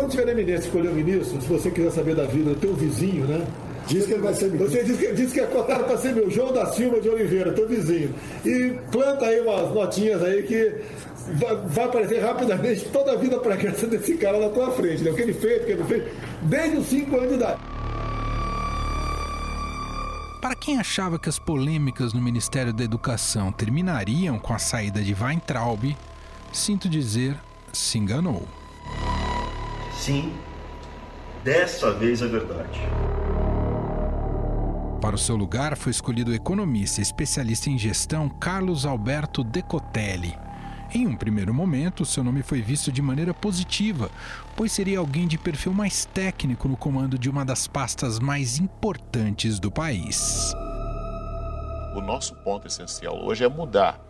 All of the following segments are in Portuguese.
quando tiver eminência escolher o ministro, se você quiser saber da vida do teu vizinho, né? Diz que ele vai ser ministro. Você diz que, diz que é cotado para ser meu João da Silva de Oliveira, teu vizinho. E planta aí umas notinhas aí que vai, vai aparecer rapidamente toda a vida pregressa desse cara na tua frente, né? O que ele fez, o que ele fez, desde os 5 anos de idade. Para quem achava que as polêmicas no Ministério da Educação terminariam com a saída de Weintraub, sinto dizer, se enganou. Sim, dessa vez é verdade. Para o seu lugar foi escolhido o economista e especialista em gestão Carlos Alberto Decotelli. Em um primeiro momento, seu nome foi visto de maneira positiva, pois seria alguém de perfil mais técnico no comando de uma das pastas mais importantes do país. O nosso ponto essencial hoje é mudar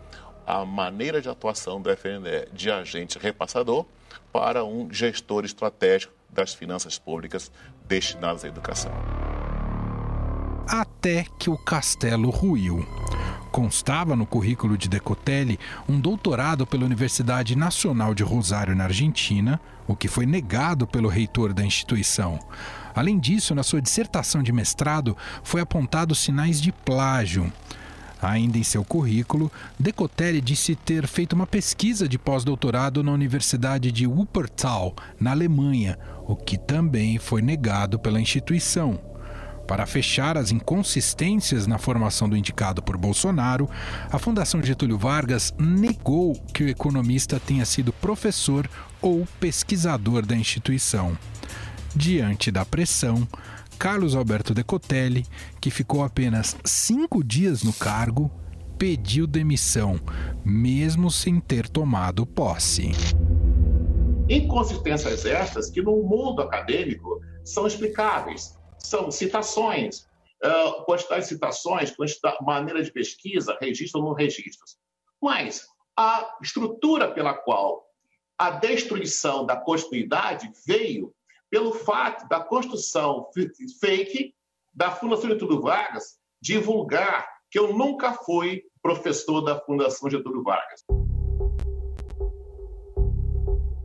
a maneira de atuação do FNDE de agente repassador para um gestor estratégico das finanças públicas destinadas à educação. Até que o castelo ruiu. Constava no currículo de Decotelli um doutorado pela Universidade Nacional de Rosário, na Argentina, o que foi negado pelo reitor da instituição. Além disso, na sua dissertação de mestrado, foi apontado sinais de plágio. Ainda em seu currículo, Decotelli disse ter feito uma pesquisa de pós-doutorado na Universidade de Wuppertal, na Alemanha, o que também foi negado pela instituição. Para fechar as inconsistências na formação do indicado por Bolsonaro, a Fundação Getúlio Vargas negou que o economista tenha sido professor ou pesquisador da instituição. Diante da pressão, Carlos Alberto Decotelli, que ficou apenas cinco dias no cargo, pediu demissão, mesmo sem ter tomado posse. Inconsistências estas que no mundo acadêmico são explicáveis são citações, uh, quantidade de citações, quantidade, maneira de pesquisa, registro ou não registros. Mas a estrutura pela qual a destruição da continuidade veio pelo fato da construção fake da Fundação Getúlio Vargas divulgar que eu nunca fui professor da Fundação Getúlio Vargas.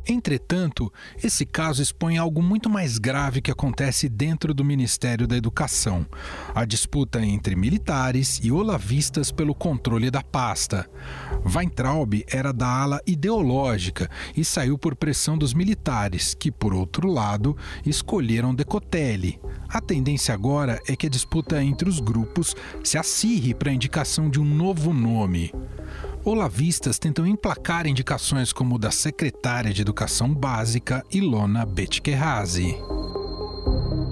Entretanto, esse caso expõe algo muito mais grave que acontece dentro do Ministério da Educação: a disputa entre militares e olavistas pelo controle da pasta. Weintraub era da ala ideológica e saiu por pressão dos militares, que, por outro lado, escolheram Decotelli. A tendência agora é que a disputa entre os grupos se acirre para a indicação de um novo nome olavistas tentam emplacar indicações como da secretária de Educação Básica, Ilona Betkerhazy.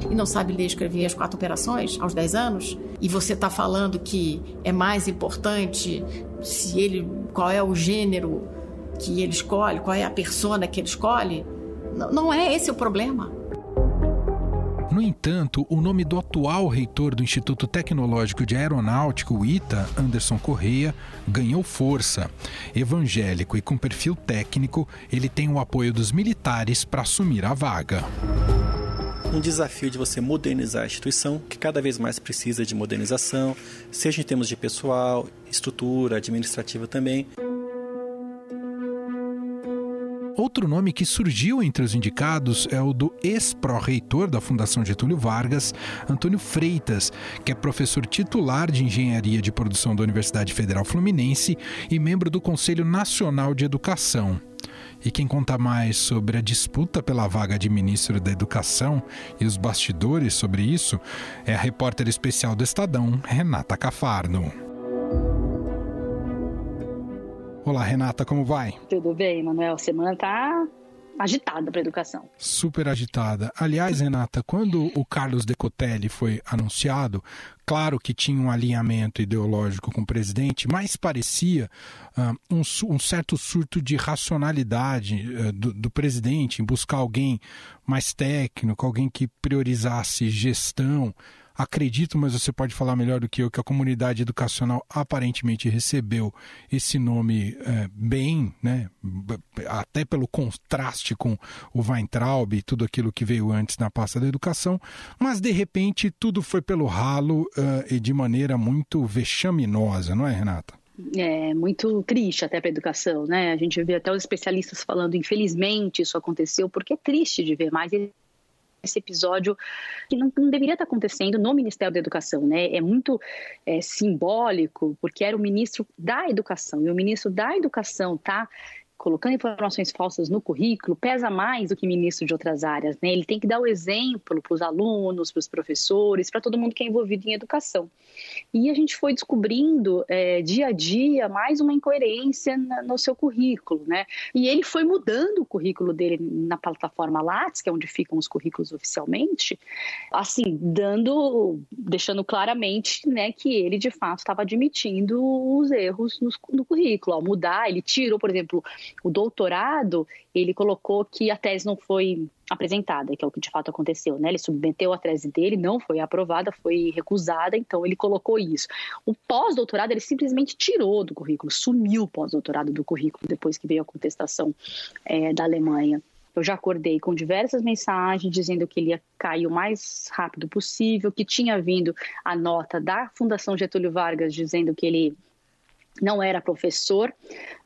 E não sabe ler e escrever as quatro operações aos 10 anos? E você está falando que é mais importante se ele qual é o gênero que ele escolhe, qual é a persona que ele escolhe? Não, não é esse o problema. No entanto, o nome do atual reitor do Instituto Tecnológico de Aeronáutica, o ITA, Anderson Correia, ganhou força. Evangélico e com perfil técnico, ele tem o apoio dos militares para assumir a vaga um desafio de você modernizar a instituição, que cada vez mais precisa de modernização, seja em termos de pessoal, estrutura, administrativa também. Outro nome que surgiu entre os indicados é o do ex-pró-reitor da Fundação Getúlio Vargas, Antônio Freitas, que é professor titular de Engenharia de Produção da Universidade Federal Fluminense e membro do Conselho Nacional de Educação. E quem conta mais sobre a disputa pela vaga de ministro da Educação e os bastidores sobre isso é a repórter especial do Estadão, Renata Cafardo. Olá, Renata, como vai? Tudo bem, Manuel. Semana tá agitada para a educação. Super agitada. Aliás, Renata, quando o Carlos Decotelli foi anunciado, claro que tinha um alinhamento ideológico com o presidente, mas parecia uh, um, um, certo surto de racionalidade uh, do, do, presidente em buscar alguém mais técnico, alguém que priorizasse gestão acredito, mas você pode falar melhor do que eu, que a comunidade educacional aparentemente recebeu esse nome é, bem, né? até pelo contraste com o Weintraub e tudo aquilo que veio antes na pasta da educação, mas de repente tudo foi pelo ralo uh, e de maneira muito vexaminosa, não é, Renata? é, muito triste até para a educação, né? A gente vê até os especialistas falando, infelizmente isso aconteceu, porque é triste de ver mais esse episódio que não, não, deveria estar acontecendo no Ministério da Educação, né? É muito é, simbólico, porque era o ministro da Educação, e o ministro da Educação tá colocando informações falsas no currículo pesa mais do que ministro de outras áreas, né? Ele tem que dar o exemplo para os alunos, para os professores, para todo mundo que é envolvido em educação. E a gente foi descobrindo é, dia a dia mais uma incoerência na, no seu currículo, né? E ele foi mudando o currículo dele na plataforma Lattes, que é onde ficam os currículos oficialmente, assim, dando, deixando claramente, né, que ele de fato estava admitindo os erros no, no currículo. Ao mudar, ele tirou, por exemplo, o doutorado, ele colocou que a tese não foi apresentada, que é o que de fato aconteceu, né? Ele submeteu a tese dele, não foi aprovada, foi recusada, então ele colocou isso. O pós-doutorado ele simplesmente tirou do currículo, sumiu o pós-doutorado do currículo depois que veio a contestação é, da Alemanha. Eu já acordei com diversas mensagens dizendo que ele ia cair o mais rápido possível, que tinha vindo a nota da Fundação Getúlio Vargas dizendo que ele não era professor.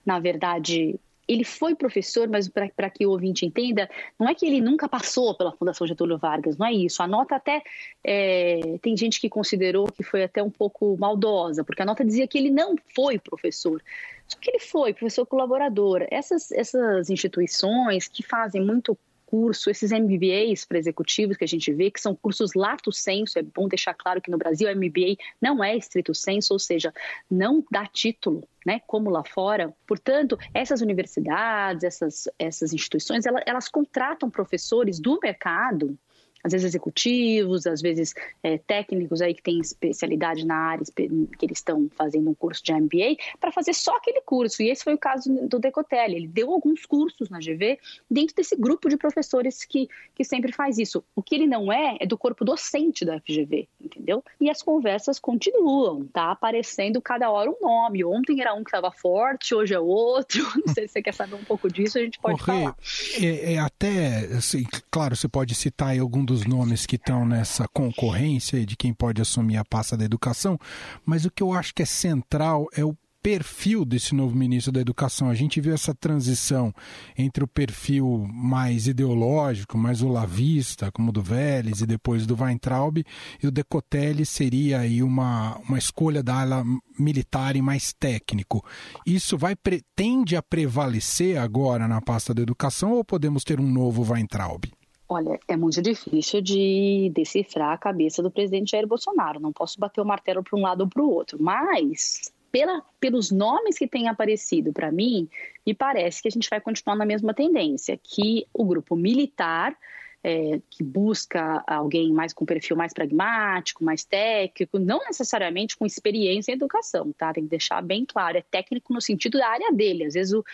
Na verdade, ele foi professor, mas para que o ouvinte entenda, não é que ele nunca passou pela Fundação Getúlio Vargas, não é isso. A nota até é, tem gente que considerou que foi até um pouco maldosa, porque a nota dizia que ele não foi professor. Só que ele foi professor colaborador. Essas, essas instituições que fazem muito curso, esses MBAs para executivos que a gente vê, que são cursos lato senso, é bom deixar claro que no Brasil o MBA não é estrito senso, ou seja, não dá título, né, como lá fora. Portanto, essas universidades, essas, essas instituições, elas, elas contratam professores do mercado às vezes executivos, às vezes é, técnicos aí que têm especialidade na área que eles estão fazendo um curso de MBA para fazer só aquele curso. E esse foi o caso do Decotelli. Ele deu alguns cursos na GV dentro desse grupo de professores que, que sempre faz isso. O que ele não é é do corpo docente da FGV, entendeu? E as conversas continuam, tá aparecendo cada hora um nome. Ontem era um que estava forte, hoje é outro. Não sei se você quer saber um pouco disso, a gente pode falar. É, é até, assim, claro, você pode citar aí algum dos nomes que estão nessa concorrência de quem pode assumir a pasta da educação, mas o que eu acho que é central é o perfil desse novo ministro da Educação. A gente viu essa transição entre o perfil mais ideológico, mais olavista, como o do Vélez e depois do Weintraub, e o Decotelli seria aí uma, uma escolha da ala militar e mais técnico. Isso vai tende a prevalecer agora na pasta da Educação ou podemos ter um novo Weintraub? Olha, é muito difícil de decifrar a cabeça do presidente Jair Bolsonaro. Não posso bater o martelo para um lado ou para o outro. Mas, pela, pelos nomes que têm aparecido para mim, me parece que a gente vai continuar na mesma tendência, que o grupo militar é, que busca alguém mais com perfil mais pragmático, mais técnico, não necessariamente com experiência em educação, tá? Tem que deixar bem claro, é técnico no sentido da área dele. Às vezes o,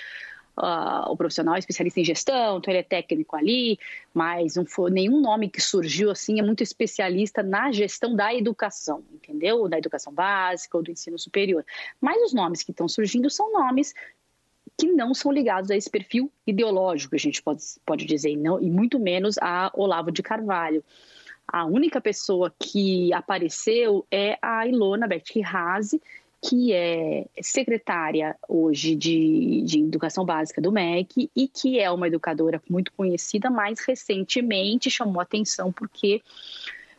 uh, o profissional é especialista em gestão, então ele é técnico ali, mas não foi nenhum nome que surgiu assim é muito especialista na gestão da educação, entendeu? Da educação básica ou do ensino superior. Mas os nomes que estão surgindo são nomes que não são ligados a esse perfil ideológico, a gente pode, pode dizer, e, não, e muito menos a Olavo de Carvalho. A única pessoa que apareceu é a Ilona Beck Razi, que é secretária hoje de, de Educação Básica do MEC e que é uma educadora muito conhecida, mas recentemente chamou atenção porque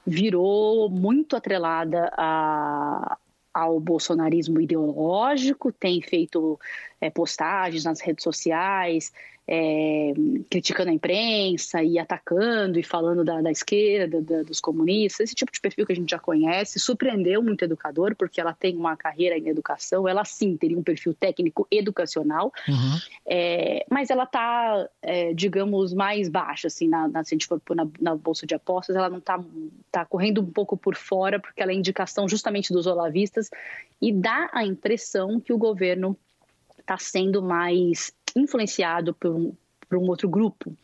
virou muito atrelada a, ao bolsonarismo ideológico, tem feito é, postagens nas redes sociais, é, criticando a imprensa e atacando e falando da, da esquerda, da, dos comunistas, esse tipo de perfil que a gente já conhece, surpreendeu muito educador, porque ela tem uma carreira em educação, ela sim teria um perfil técnico educacional, uhum. é, mas ela está, é, digamos, mais baixa, assim, na, na, se a gente for na, na bolsa de apostas, ela não está tá correndo um pouco por fora, porque ela é indicação justamente dos olavistas e dá a impressão que o governo está sendo mais influenciado por um, por um outro grupo.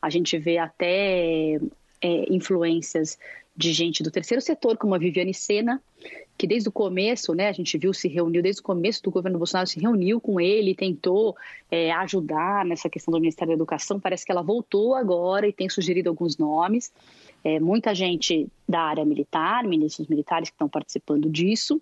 A gente vê até é, influências de gente do terceiro setor, como a Viviane Sena, que desde o começo, né, a gente viu, se reuniu, desde o começo do governo Bolsonaro, se reuniu com ele, tentou é, ajudar nessa questão do Ministério da Educação. Parece que ela voltou agora e tem sugerido alguns nomes. É, muita gente da área militar, ministros militares que estão participando disso.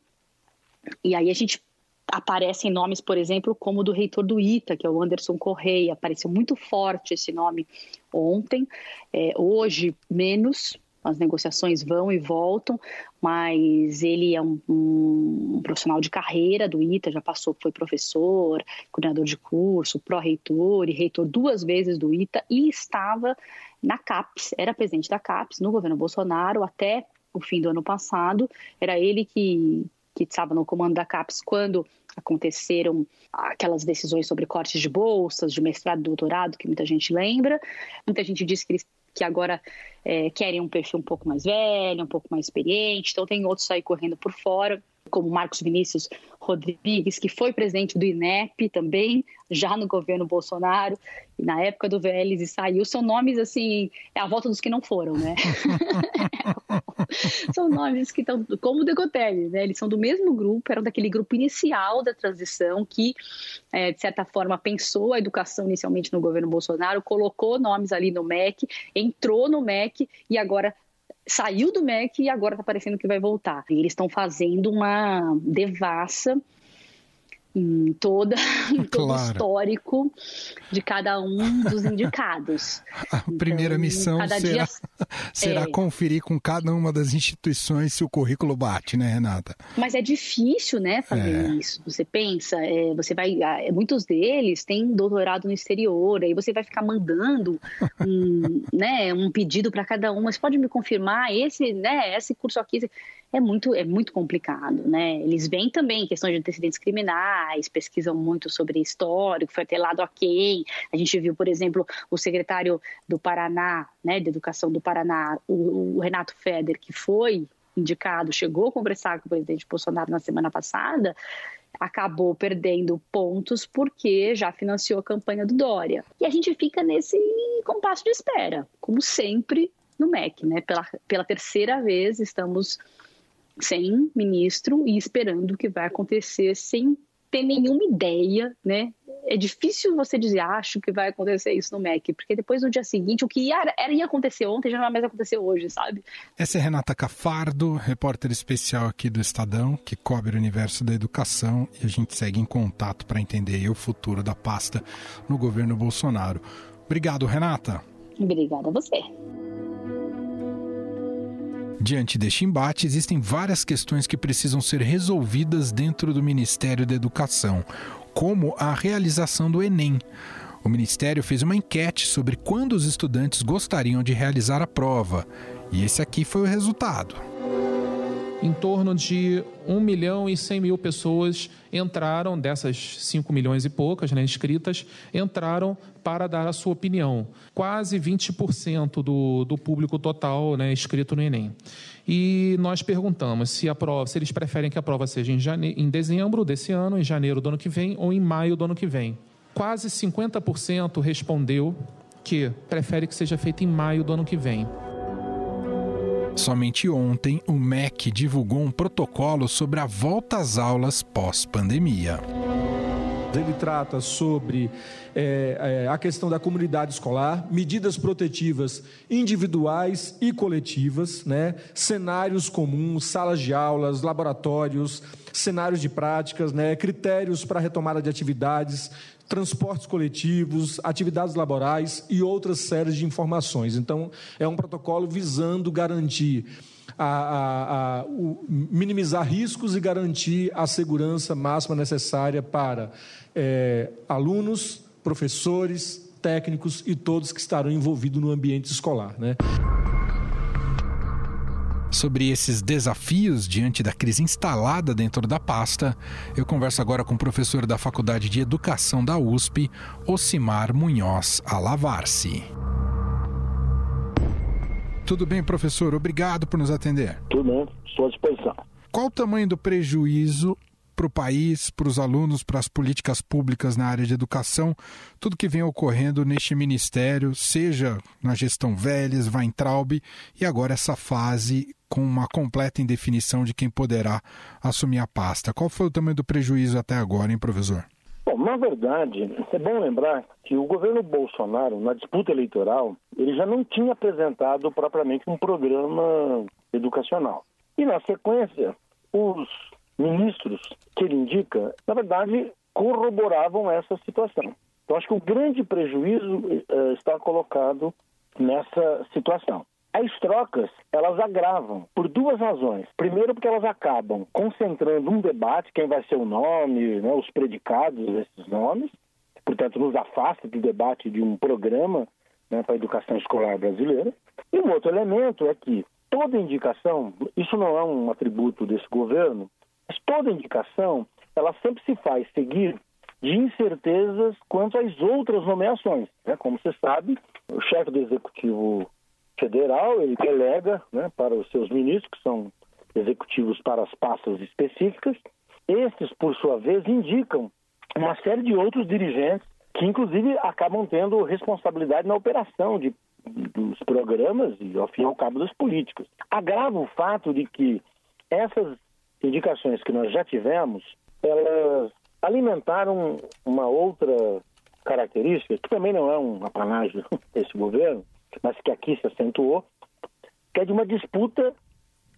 E aí a gente aparecem nomes, por exemplo, como o do reitor do ITA, que é o Anderson Correia. Apareceu muito forte esse nome ontem. É, hoje, menos. As negociações vão e voltam, mas ele é um, um, um profissional de carreira do ITA, já passou, foi professor, coordenador de curso, pró-reitor e reitor duas vezes do ITA e estava na CAPES, era presidente da CAPES no governo Bolsonaro até o fim do ano passado. Era ele que, que estava no comando da CAPES quando aconteceram aquelas decisões sobre cortes de bolsas, de mestrado doutorado, que muita gente lembra. Muita gente disse que eles que agora é, querem um perfil um pouco mais velho, um pouco mais experiente, então tem outros aí correndo por fora como Marcos Vinícius Rodrigues, que foi presidente do INEP também, já no governo Bolsonaro, e na época do Vélez e saiu, são nomes assim, é a volta dos que não foram, né? são nomes que estão, como o Degotelli, né? Eles são do mesmo grupo, eram daquele grupo inicial da transição que, é, de certa forma, pensou a educação inicialmente no governo Bolsonaro, colocou nomes ali no MEC, entrou no MEC e agora saiu do MEC e agora está parecendo que vai voltar. E eles estão fazendo uma devassa em toda em todo claro. histórico de cada um dos indicados. A então, primeira missão será, dia... será é... conferir com cada uma das instituições se o currículo bate, né, Renata? Mas é difícil, né, fazer é. isso. Você pensa, é, você vai, ah, muitos deles têm doutorado no exterior, aí você vai ficar mandando um, né, um pedido para cada um. Mas pode me confirmar esse, né, esse curso aqui? É muito, é muito complicado, né? Eles vêm também questões de antecedentes criminais, pesquisam muito sobre histórico, foi atrelado a quem. A gente viu, por exemplo, o secretário do Paraná, né, de Educação do Paraná, o, o Renato Feder, que foi indicado, chegou a conversar com o presidente Bolsonaro na semana passada, acabou perdendo pontos porque já financiou a campanha do Dória. E a gente fica nesse compasso de espera, como sempre no MEC, né? Pela, pela terceira vez estamos sem ministro e esperando o que vai acontecer sem ter nenhuma ideia, né? É difícil você dizer, acho que vai acontecer isso no MEC, porque depois no dia seguinte, o que ia, era, ia acontecer ontem já não vai mais acontecer hoje, sabe? Essa é Renata Cafardo, repórter especial aqui do Estadão, que cobre o universo da educação e a gente segue em contato para entender o futuro da pasta no governo Bolsonaro. Obrigado, Renata. Obrigada a você. Diante deste embate, existem várias questões que precisam ser resolvidas dentro do Ministério da Educação, como a realização do Enem. O Ministério fez uma enquete sobre quando os estudantes gostariam de realizar a prova, e esse aqui foi o resultado em torno de 1 milhão e 100 mil pessoas entraram, dessas 5 milhões e poucas né, inscritas, entraram para dar a sua opinião. Quase 20% do, do público total né, inscrito no Enem. E nós perguntamos se, a prova, se eles preferem que a prova seja em, jane, em dezembro desse ano, em janeiro do ano que vem ou em maio do ano que vem. Quase 50% respondeu que prefere que seja feita em maio do ano que vem. Somente ontem, o MEC divulgou um protocolo sobre a volta às aulas pós-pandemia. Ele trata sobre é, é, a questão da comunidade escolar, medidas protetivas individuais e coletivas, né? cenários comuns, salas de aulas, laboratórios, cenários de práticas, né? critérios para retomada de atividades, transportes coletivos, atividades laborais e outras séries de informações. Então, é um protocolo visando garantir a, a, a o, minimizar riscos e garantir a segurança máxima necessária para é, alunos, professores, técnicos e todos que estarão envolvidos no ambiente escolar. Né? Sobre esses desafios diante da crise instalada dentro da pasta, eu converso agora com o professor da Faculdade de Educação da USP, Ocimar Munhoz Alavarce. Tudo bem, professor? Obrigado por nos atender. Tudo bem, estou à disposição. Qual o tamanho do prejuízo para o país, para os alunos, para as políticas públicas na área de educação, tudo que vem ocorrendo neste ministério, seja na gestão Vélez, Weintraub e agora essa fase com uma completa indefinição de quem poderá assumir a pasta. Qual foi o tamanho do prejuízo até agora, hein, professor? Na verdade, é bom lembrar que o governo Bolsonaro, na disputa eleitoral, ele já não tinha apresentado propriamente um programa educacional. E, na sequência, os ministros que ele indica, na verdade, corroboravam essa situação. Então, acho que o grande prejuízo uh, está colocado nessa situação. As trocas, elas agravam por duas razões. Primeiro, porque elas acabam concentrando um debate, quem vai ser o nome, né, os predicados desses nomes, portanto, nos afasta do debate de um programa né, para a educação escolar brasileira. E um outro elemento é que toda indicação, isso não é um atributo desse governo, mas toda indicação, ela sempre se faz seguir de incertezas quanto às outras nomeações. Né? Como você sabe, o chefe do executivo federal ele delega né, para os seus ministros, que são executivos para as pastas específicas. Esses, por sua vez, indicam uma série de outros dirigentes que, inclusive, acabam tendo responsabilidade na operação de, dos programas e, ao fim e ao cabo, das políticas. Agrava o fato de que essas indicações que nós já tivemos, elas alimentaram uma outra característica, que também não é um apanágio desse governo, mas que aqui se acentuou, que é de uma disputa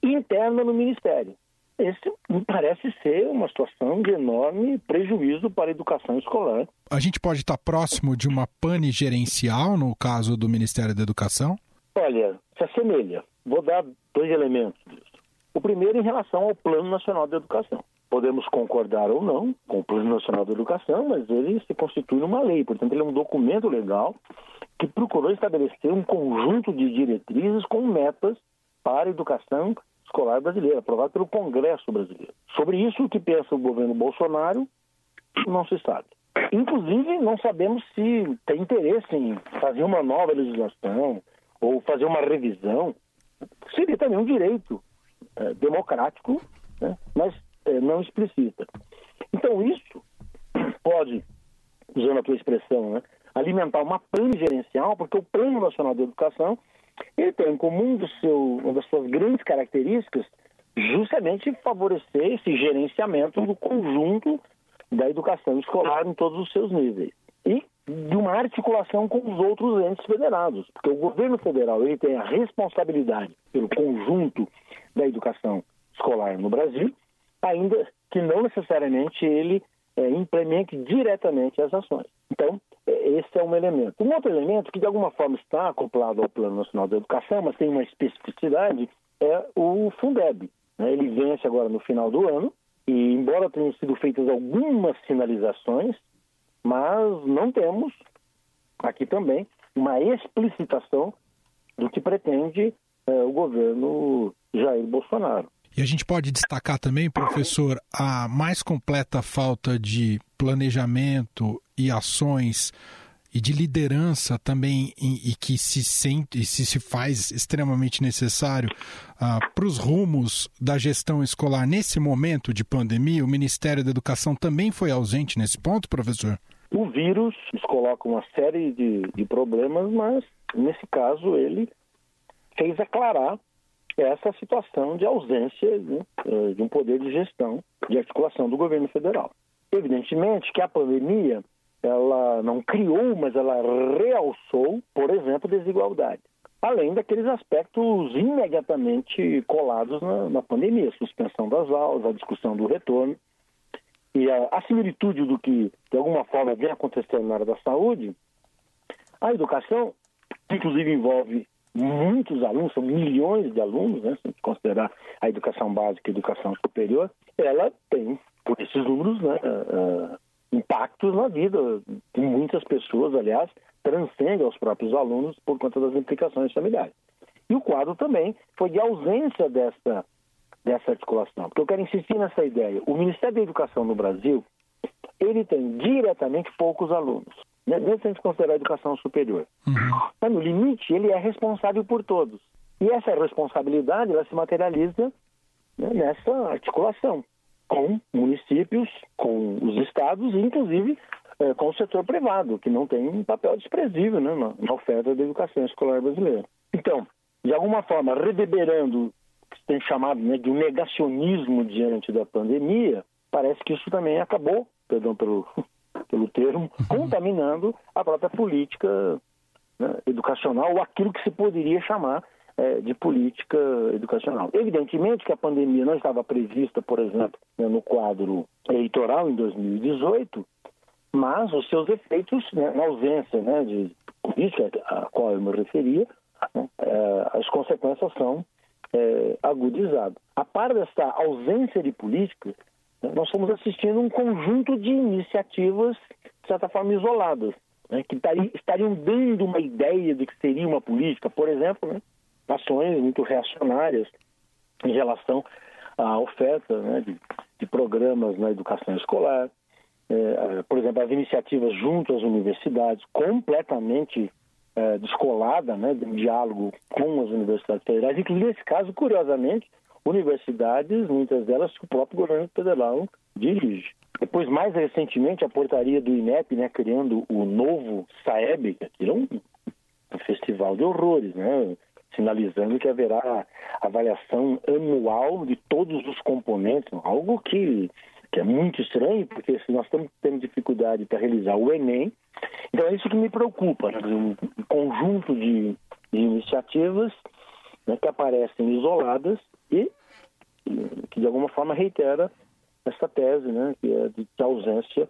interna no Ministério. Esse me parece ser uma situação de enorme prejuízo para a educação escolar. A gente pode estar próximo de uma pane gerencial no caso do Ministério da Educação? Olha, se assemelha. Vou dar dois elementos disso. O primeiro em relação ao Plano Nacional de Educação. Podemos concordar ou não com o Plano Nacional de Educação, mas ele se constitui numa lei, portanto, ele é um documento legal que procurou estabelecer um conjunto de diretrizes com metas para a educação escolar brasileira, aprovado pelo Congresso brasileiro. Sobre isso, o que pensa o governo Bolsonaro, não se sabe. Inclusive, não sabemos se tem interesse em fazer uma nova legislação ou fazer uma revisão. Seria também um direito é, democrático, né? mas é, não explicita. Então, isso pode, usando a tua expressão, né? alimentar uma plano gerencial, porque o Plano Nacional de Educação ele tem em comum do seu, uma das suas grandes características justamente favorecer esse gerenciamento do conjunto da educação escolar em todos os seus níveis. E de uma articulação com os outros entes federados, porque o governo federal ele tem a responsabilidade pelo conjunto da educação escolar no Brasil, ainda que não necessariamente ele é, implemente diretamente as ações. Então, é, esse é um elemento. Um outro elemento que de alguma forma está acoplado ao Plano Nacional da Educação, mas tem uma especificidade, é o Fundeb. Né? Ele vence agora no final do ano e, embora tenham sido feitas algumas sinalizações, mas não temos aqui também uma explicitação do que pretende é, o governo Jair Bolsonaro. E a gente pode destacar também, professor, a mais completa falta de planejamento e ações e de liderança também e, que se sente e se, se faz extremamente necessário uh, para os rumos da gestão escolar nesse momento de pandemia, o Ministério da Educação também foi ausente nesse ponto, professor? O vírus nos coloca uma série de, de problemas, mas nesse caso ele fez aclarar essa situação de ausência né, eh, de um poder de gestão, de articulação do governo federal. Evidentemente que a pandemia ela não criou, mas ela realçou, por exemplo, desigualdade. Além daqueles aspectos imediatamente colados na, na pandemia, a suspensão das aulas, a discussão do retorno. E a, a similitude do que, de alguma forma, vem acontecendo na área da saúde, a educação, que inclusive envolve muitos alunos, são milhões de alunos, né, se considerar a educação básica e a educação superior, ela tem, por esses números, né, uh, impactos na vida de muitas pessoas, aliás, transcende aos próprios alunos por conta das implicações familiares. E o quadro também foi de ausência dessa, dessa articulação. Porque eu quero insistir nessa ideia. O Ministério da Educação no Brasil, ele tem diretamente poucos alunos? Mesmo se a gente considerar a educação superior. Uhum. Mas, no limite, ele é responsável por todos. E essa responsabilidade, ela se materializa né, nessa articulação com municípios, com os estados e, inclusive, é, com o setor privado, que não tem um papel desprezível né, na, na, oferta da educação escolar brasileira. Então, de alguma forma, reverberando o que se tem chamado né, de um negacionismo diante da pandemia, parece que isso também acabou, perdão pelo, pelo termo, contaminando a própria política né, educacional, ou aquilo que se poderia chamar é, de política educacional. Evidentemente que a pandemia não estava prevista, por exemplo, né, no quadro eleitoral em 2018, mas os seus efeitos, né, na ausência né, de política a qual eu me referia, né, é, as consequências são é, agudizadas. A par dessa ausência de política, nós estamos assistindo um conjunto de iniciativas, de certa forma, isoladas, né, que estariam dando uma ideia do que seria uma política, por exemplo, né, ações muito reacionárias em relação à oferta né, de, de, programas na educação escolar, é, por exemplo, as iniciativas junto às universidades, completamente é, descolada né, um diálogo com as universidades federais, inclusive nesse caso, curiosamente, universidades, muitas delas que o próprio governo federal dirige. Depois, mais recentemente, a portaria do INEP, né, criando o novo SAEB, que é um, um festival de horrores, né, sinalizando que haverá avaliação anual de todos os componentes, algo que, que é muito estranho, porque se nós estamos tendo dificuldade para realizar o Enem, então é isso que me preocupa, né, um conjunto de, de iniciativas né, que aparecem isoladas e que de alguma forma reitera essa tese, né, que é de ausência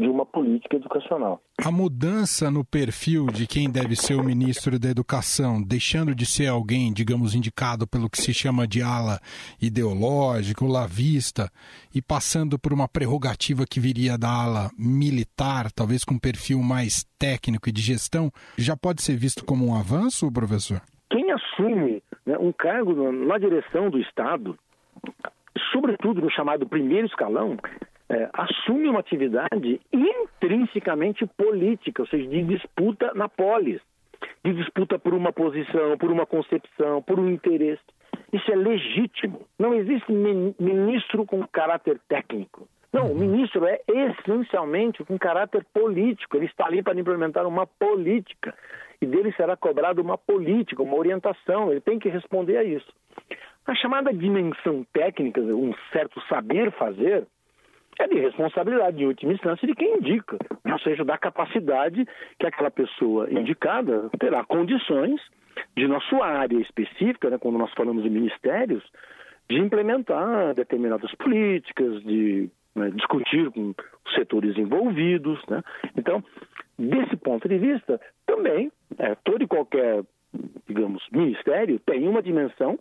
de uma política educacional. A mudança no perfil de quem deve ser o ministro da Educação, deixando de ser alguém, digamos, indicado pelo que se chama de ala ideológica, lavista, e passando por uma prerrogativa que viria da ala militar, talvez com um perfil mais técnico e de gestão, já pode ser visto como um avanço, professor? Quem assume né, um cargo na direção do Estado, sobretudo no chamado primeiro escalão, é, assume uma atividade intrinsecamente política, ou seja, de disputa na polis, de disputa por uma posição, por uma concepção, por um interesse. Isso é legítimo. Não existe ministro com caráter técnico. Não, o ministro é essencialmente com caráter político. Ele está ali para implementar uma política. E dele será cobrada uma política, uma orientação. Ele tem que responder a isso. A chamada dimensão técnica, um certo saber fazer, é de responsabilidade, em última instância, de quem indica, ou seja, da capacidade que aquela pessoa indicada terá condições de, na sua área específica, né, quando nós falamos de ministérios, de implementar determinadas políticas, de né, discutir com os setores envolvidos. Né? Então, desse ponto de vista, também, é, todo e qualquer, digamos, ministério tem uma dimensão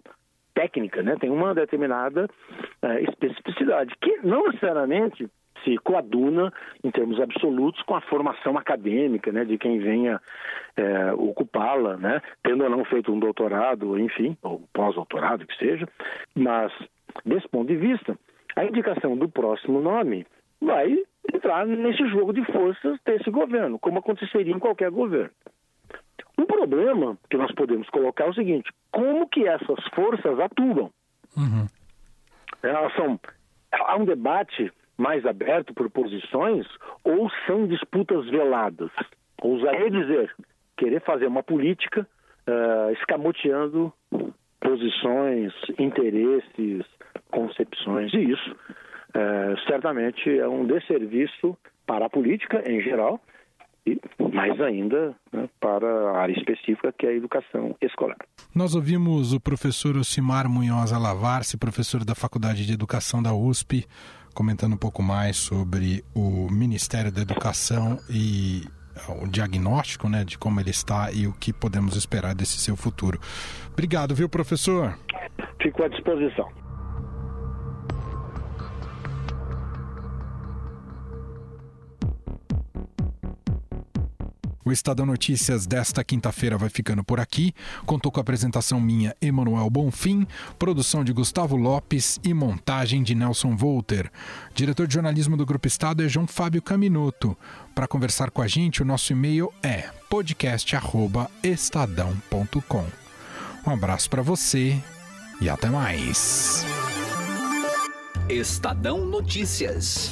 técnica, né? tem uma determinada uh, especificidade, que não necessariamente se coaduna em termos absolutos com a formação acadêmica né, de quem venha é, ocupá-la, né, tendo ou não feito um doutorado, enfim, ou pós-doutorado que seja, mas desse ponto de vista, a indicação do próximo nome vai entrar nesse jogo de forças desse governo, como aconteceria em qualquer governo. Um problema que nós podemos colocar é o seguinte: como que essas forças atuam? Uhum. Elas são. Há um debate mais aberto por posições ou são disputas veladas? Ousaria dizer, querer fazer uma política uh, escamoteando posições, interesses, concepções, e isso uh, certamente é um desserviço para a política em geral e mais ainda né, para a área específica que é a educação escolar. Nós ouvimos o professor Osimar Munhoz Alavarce, professor da Faculdade de Educação da USP, comentando um pouco mais sobre o Ministério da Educação e o diagnóstico né, de como ele está e o que podemos esperar desse seu futuro. Obrigado, viu, professor? Fico à disposição. O Estadão Notícias desta quinta-feira vai ficando por aqui. Contou com a apresentação minha, Emanuel Bonfim, produção de Gustavo Lopes e montagem de Nelson Volter. Diretor de jornalismo do Grupo Estado é João Fábio Caminuto. Para conversar com a gente, o nosso e-mail é podcast@estadão.com. Um abraço para você e até mais. Estadão Notícias.